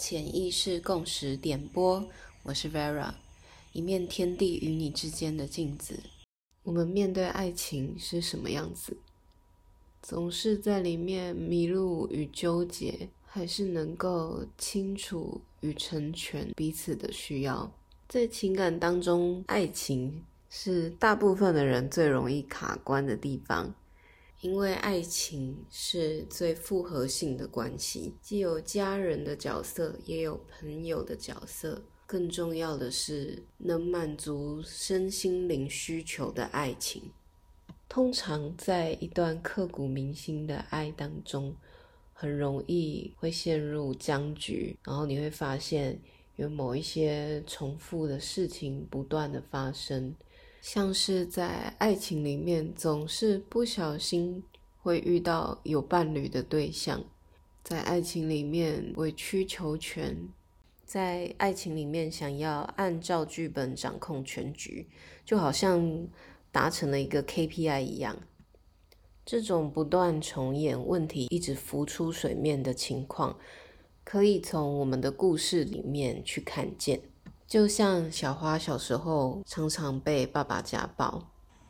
潜意识共识点播，我是 Vera，一面天地与你之间的镜子。我们面对爱情是什么样子？总是在里面迷路与纠结，还是能够清楚与成全彼此的需要？在情感当中，爱情是大部分的人最容易卡关的地方。因为爱情是最复合性的关系，既有家人的角色，也有朋友的角色。更重要的是，能满足身心灵需求的爱情。通常在一段刻骨铭心的爱当中，很容易会陷入僵局，然后你会发现有某一些重复的事情不断的发生。像是在爱情里面，总是不小心会遇到有伴侣的对象，在爱情里面委曲求全，在爱情里面想要按照剧本掌控全局，就好像达成了一个 KPI 一样。这种不断重演、问题一直浮出水面的情况，可以从我们的故事里面去看见。就像小花小时候常常被爸爸家暴，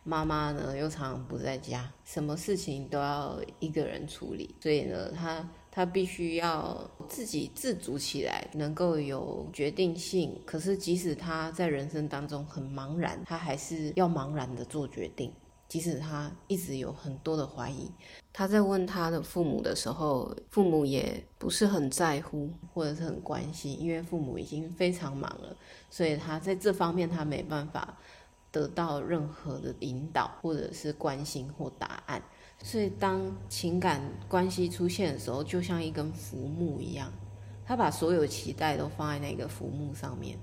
妈妈呢又常常不在家，什么事情都要一个人处理，所以呢，她她必须要自己自主起来，能够有决定性。可是即使她在人生当中很茫然，她还是要茫然的做决定。即使他一直有很多的怀疑，他在问他的父母的时候，父母也不是很在乎或者是很关心，因为父母已经非常忙了，所以他在这方面他没办法得到任何的引导或者是关心或答案。所以当情感关系出现的时候，就像一根浮木一样，他把所有期待都放在那个浮木上面，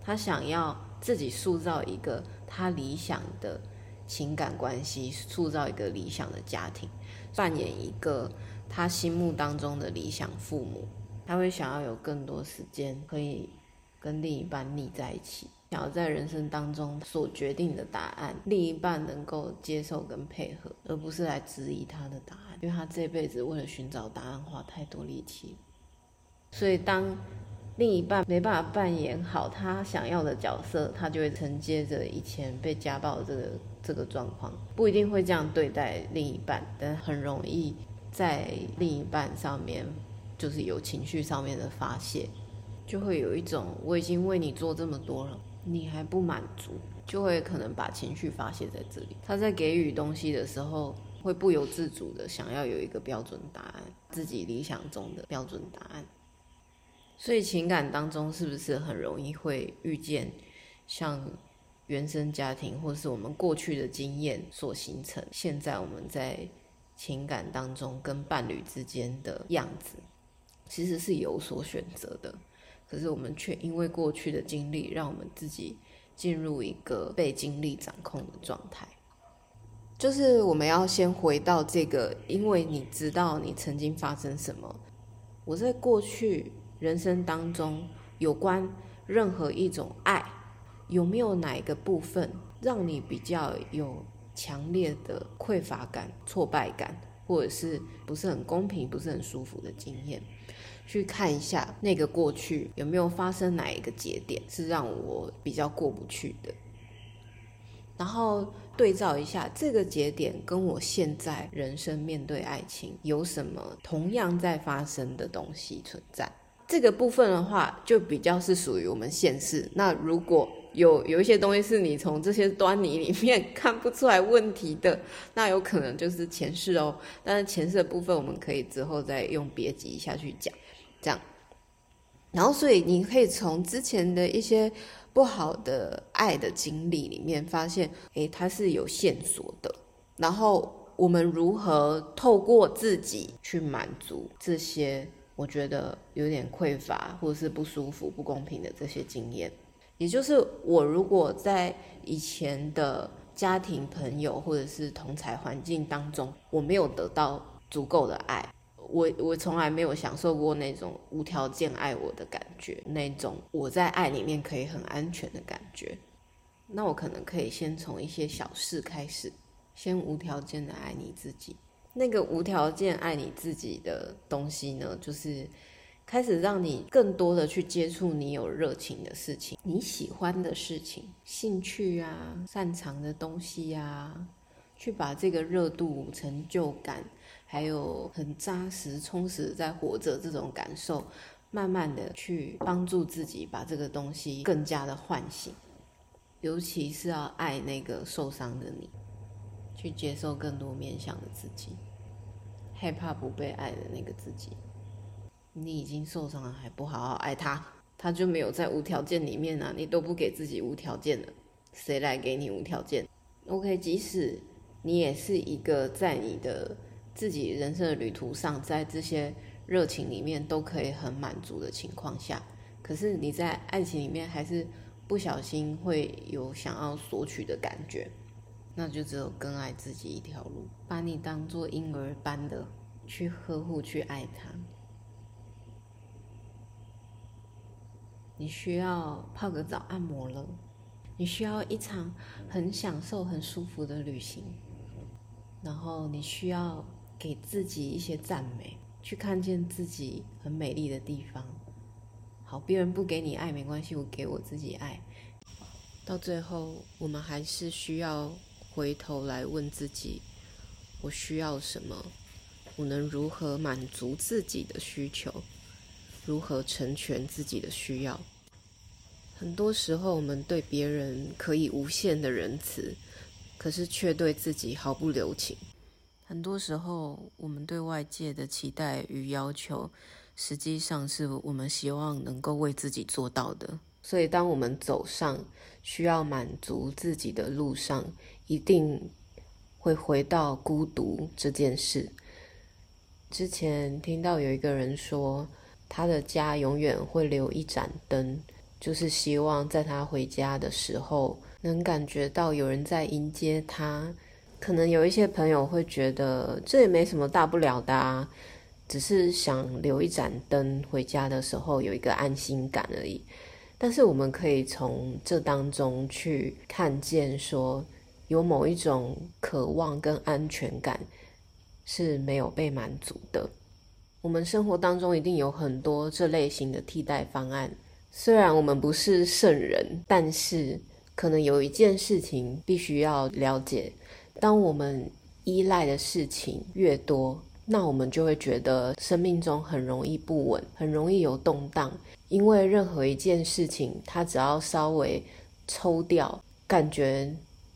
他想要自己塑造一个他理想的。情感关系塑造一个理想的家庭，扮演一个他心目当中的理想父母，他会想要有更多时间可以跟另一半腻在一起，想要在人生当中所决定的答案，另一半能够接受跟配合，而不是来质疑他的答案，因为他这辈子为了寻找答案花太多力气，所以当。另一半没办法扮演好他想要的角色，他就会承接着以前被家暴这个这个状况，不一定会这样对待另一半，但很容易在另一半上面就是有情绪上面的发泄，就会有一种我已经为你做这么多了，你还不满足，就会可能把情绪发泄在这里。他在给予东西的时候，会不由自主的想要有一个标准答案，自己理想中的标准答案。所以情感当中是不是很容易会遇见像原生家庭或是我们过去的经验所形成，现在我们在情感当中跟伴侣之间的样子，其实是有所选择的，可是我们却因为过去的经历，让我们自己进入一个被经历掌控的状态。就是我们要先回到这个，因为你知道你曾经发生什么，我在过去。人生当中有关任何一种爱，有没有哪一个部分让你比较有强烈的匮乏感、挫败感，或者是不是很公平、不是很舒服的经验？去看一下那个过去有没有发生哪一个节点是让我比较过不去的，然后对照一下这个节点跟我现在人生面对爱情有什么同样在发生的东西存在。这个部分的话，就比较是属于我们现世。那如果有有一些东西是你从这些端倪里面看不出来问题的，那有可能就是前世哦。但是前世的部分，我们可以之后再用别集下去讲，这样。然后，所以你可以从之前的一些不好的爱的经历里面发现，诶，它是有线索的。然后，我们如何透过自己去满足这些？我觉得有点匮乏，或者是不舒服、不公平的这些经验，也就是我如果在以前的家庭、朋友或者是同才环境当中，我没有得到足够的爱，我我从来没有享受过那种无条件爱我的感觉，那种我在爱里面可以很安全的感觉，那我可能可以先从一些小事开始，先无条件的爱你自己。那个无条件爱你自己的东西呢，就是开始让你更多的去接触你有热情的事情，你喜欢的事情、兴趣啊、擅长的东西啊，去把这个热度、成就感，还有很扎实、充实在活着这种感受，慢慢的去帮助自己把这个东西更加的唤醒。尤其是要爱那个受伤的你，去接受更多面向的自己，害怕不被爱的那个自己。你已经受伤了，还不好好爱他，他就没有在无条件里面啊！你都不给自己无条件的，谁来给你无条件？OK，即使你也是一个在你的自己人生的旅途上，在这些热情里面都可以很满足的情况下，可是你在爱情里面还是不小心会有想要索取的感觉，那就只有更爱自己一条路，把你当做婴儿般的去呵护、去爱他。你需要泡个澡按摩了，你需要一场很享受、很舒服的旅行，然后你需要给自己一些赞美，去看见自己很美丽的地方。好，别人不给你爱没关系，我给我自己爱。到最后，我们还是需要回头来问自己：我需要什么？我能如何满足自己的需求？如何成全自己的需要？很多时候，我们对别人可以无限的仁慈，可是却对自己毫不留情。很多时候，我们对外界的期待与要求，实际上是我们希望能够为自己做到的。所以，当我们走上需要满足自己的路上，一定会回到孤独这件事。之前听到有一个人说，他的家永远会留一盏灯。就是希望在他回家的时候，能感觉到有人在迎接他。可能有一些朋友会觉得这也没什么大不了的啊，只是想留一盏灯，回家的时候有一个安心感而已。但是我们可以从这当中去看见，说有某一种渴望跟安全感是没有被满足的。我们生活当中一定有很多这类型的替代方案。虽然我们不是圣人，但是可能有一件事情必须要了解：当我们依赖的事情越多，那我们就会觉得生命中很容易不稳，很容易有动荡。因为任何一件事情，它只要稍微抽掉，感觉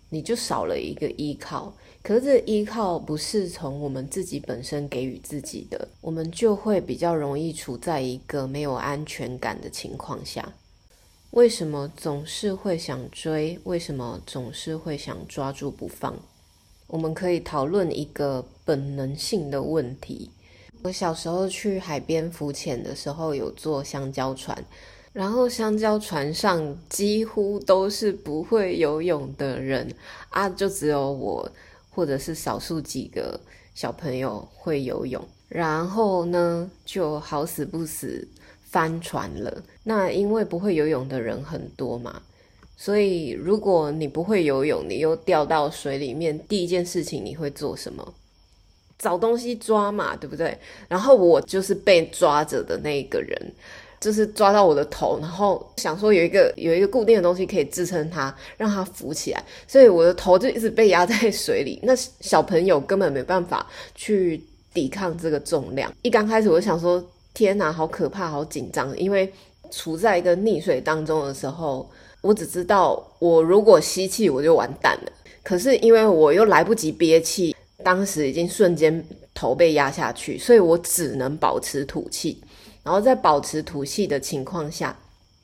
你就少了一个依靠。可是这依靠不是从我们自己本身给予自己的，我们就会比较容易处在一个没有安全感的情况下。为什么总是会想追？为什么总是会想抓住不放？我们可以讨论一个本能性的问题。我小时候去海边浮潜的时候，有坐香蕉船，然后香蕉船上几乎都是不会游泳的人啊，就只有我。或者是少数几个小朋友会游泳，然后呢就好死不死翻船了。那因为不会游泳的人很多嘛，所以如果你不会游泳，你又掉到水里面，第一件事情你会做什么？找东西抓嘛，对不对？然后我就是被抓着的那个人。就是抓到我的头，然后想说有一个有一个固定的东西可以支撑它，让它浮起来，所以我的头就一直被压在水里。那小朋友根本没办法去抵抗这个重量。一刚开始我想说，天哪，好可怕，好紧张，因为处在一个溺水当中的时候，我只知道我如果吸气我就完蛋了。可是因为我又来不及憋气，当时已经瞬间头被压下去，所以我只能保持吐气。然后在保持吐气的情况下，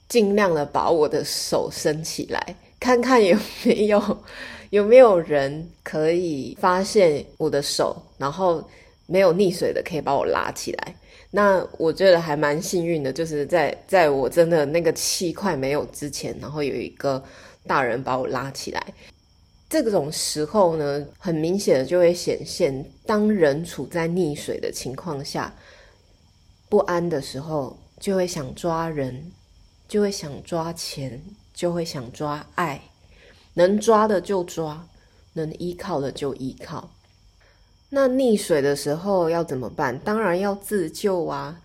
尽量的把我的手伸起来，看看有没有有没有人可以发现我的手，然后没有溺水的可以把我拉起来。那我觉得还蛮幸运的，就是在在我真的那个气快没有之前，然后有一个大人把我拉起来。这种时候呢，很明显的就会显现，当人处在溺水的情况下。不安的时候，就会想抓人，就会想抓钱，就会想抓爱，能抓的就抓，能依靠的就依靠。那溺水的时候要怎么办？当然要自救啊！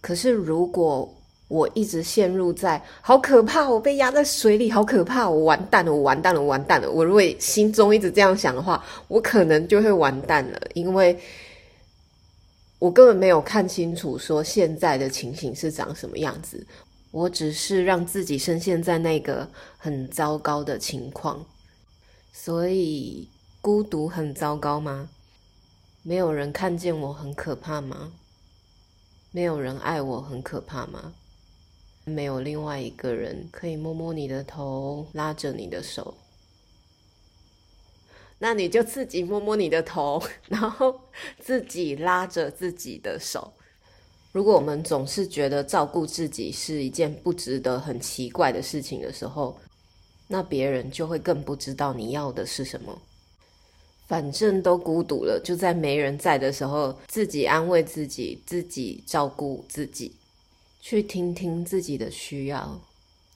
可是如果我一直陷入在好可怕，我被压在水里，好可怕，我完蛋了，我完蛋了，我完蛋了。我如果心中一直这样想的话，我可能就会完蛋了，因为我根本没有看清楚说现在的情形是长什么样子。我只是让自己深陷在那个很糟糕的情况，所以孤独很糟糕吗？没有人看见我很可怕吗？没有人爱我很可怕吗？没有另外一个人可以摸摸你的头，拉着你的手，那你就自己摸摸你的头，然后自己拉着自己的手。如果我们总是觉得照顾自己是一件不值得、很奇怪的事情的时候，那别人就会更不知道你要的是什么。反正都孤独了，就在没人在的时候，自己安慰自己，自己照顾自己。去听听自己的需要，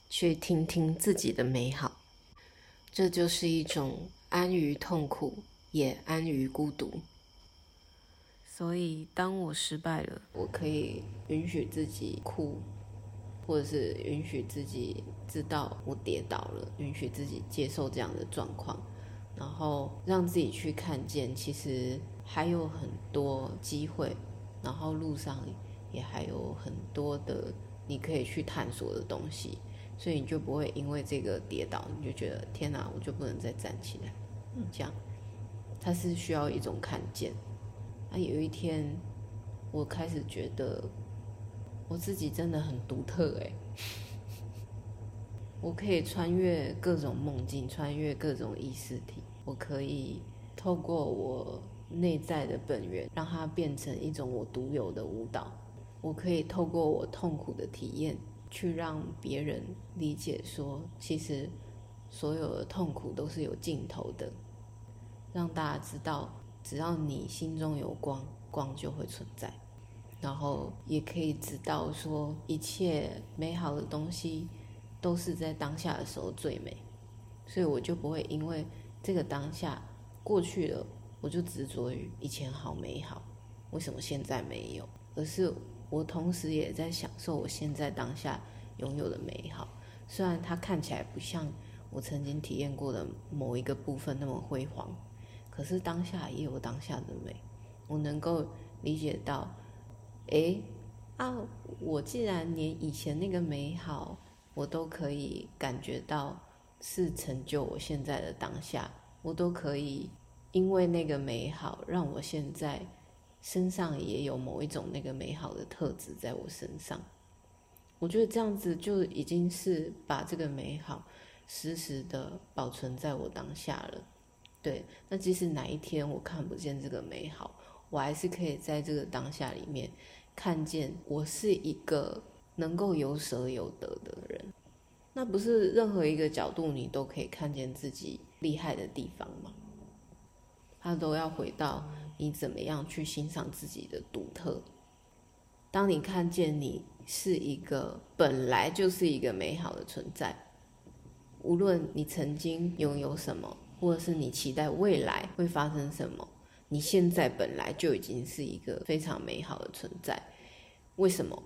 去听听自己的美好，这就是一种安于痛苦，也安于孤独。所以，当我失败了，我可以允许自己哭，或者是允许自己知道我跌倒了，允许自己接受这样的状况，然后让自己去看见，其实还有很多机会，然后路上。也还有很多的你可以去探索的东西，所以你就不会因为这个跌倒，你就觉得天哪，我就不能再站起来。嗯，这样，它是需要一种看见。啊，有一天，我开始觉得我自己真的很独特哎，我可以穿越各种梦境，穿越各种意识体，我可以透过我内在的本源，让它变成一种我独有的舞蹈。我可以透过我痛苦的体验，去让别人理解，说其实所有的痛苦都是有尽头的，让大家知道，只要你心中有光，光就会存在。然后也可以知道，说一切美好的东西都是在当下的时候最美，所以我就不会因为这个当下过去了，我就执着于以前好美好，为什么现在没有，而是。我同时也在享受我现在当下拥有的美好，虽然它看起来不像我曾经体验过的某一个部分那么辉煌，可是当下也有当下的美。我能够理解到，哎，啊，我既然连以前那个美好我都可以感觉到是成就我现在的当下，我都可以因为那个美好让我现在。身上也有某一种那个美好的特质在我身上，我觉得这样子就已经是把这个美好实时的保存在我当下了。对，那即使哪一天我看不见这个美好，我还是可以在这个当下里面看见我是一个能够有舍有得的人。那不是任何一个角度你都可以看见自己厉害的地方吗？他都要回到。你怎么样去欣赏自己的独特？当你看见你是一个本来就是一个美好的存在，无论你曾经拥有什么，或者是你期待未来会发生什么，你现在本来就已经是一个非常美好的存在。为什么？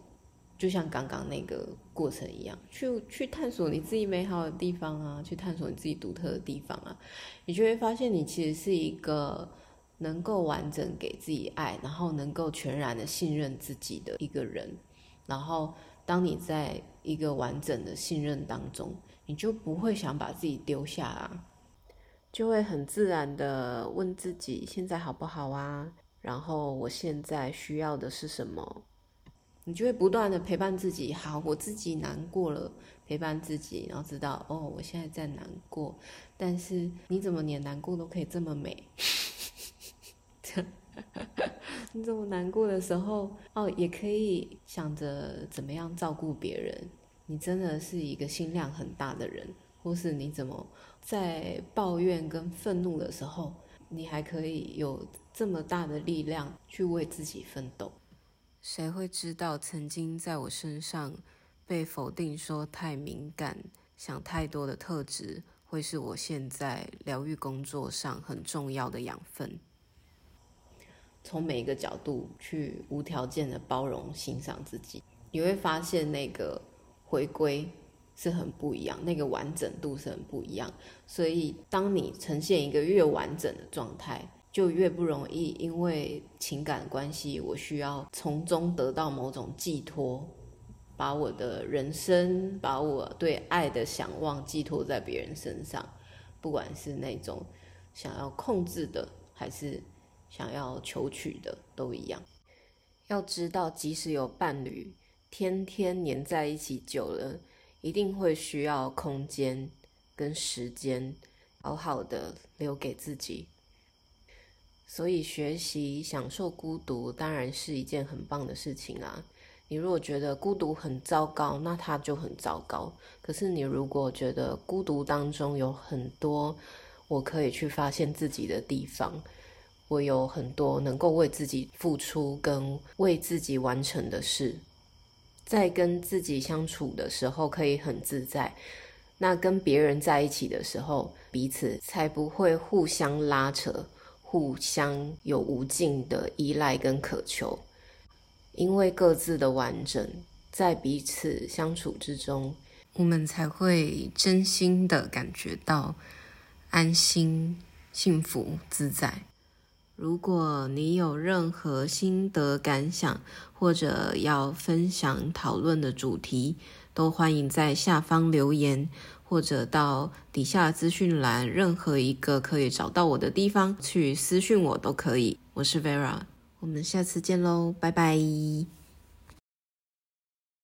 就像刚刚那个过程一样，去去探索你自己美好的地方啊，去探索你自己独特的地方啊，你就会发现你其实是一个。能够完整给自己爱，然后能够全然的信任自己的一个人，然后当你在一个完整的信任当中，你就不会想把自己丢下啊，就会很自然的问自己现在好不好啊，然后我现在需要的是什么，你就会不断的陪伴自己。好，我自己难过了，陪伴自己，然后知道哦，我现在在难过，但是你怎么连难过都可以这么美？你怎么难过的时候，哦，也可以想着怎么样照顾别人。你真的是一个心量很大的人，或是你怎么在抱怨跟愤怒的时候，你还可以有这么大的力量去为自己奋斗？谁会知道曾经在我身上被否定说太敏感、想太多的特质，会是我现在疗愈工作上很重要的养分？从每一个角度去无条件的包容欣赏自己，你会发现那个回归是很不一样，那个完整度是很不一样。所以，当你呈现一个越完整的状态，就越不容易因为情感关系，我需要从中得到某种寄托。把我的人生，把我对爱的想望寄托在别人身上，不管是那种想要控制的，还是想要求取的，都一样。要知道，即使有伴侣，天天黏在一起久了，一定会需要空间跟时间，好好的留给自己。所以，学习享受孤独，当然是一件很棒的事情啊。你如果觉得孤独很糟糕，那它就很糟糕。可是你如果觉得孤独当中有很多我可以去发现自己的地方，我有很多能够为自己付出跟为自己完成的事，在跟自己相处的时候可以很自在，那跟别人在一起的时候，彼此才不会互相拉扯，互相有无尽的依赖跟渴求。因为各自的完整，在彼此相处之中，我们才会真心的感觉到安心、幸福、自在。如果你有任何心得感想，或者要分享讨论的主题，都欢迎在下方留言，或者到底下资讯栏任何一个可以找到我的地方去私讯我都可以。我是 Vera。我们下次见喽，拜拜。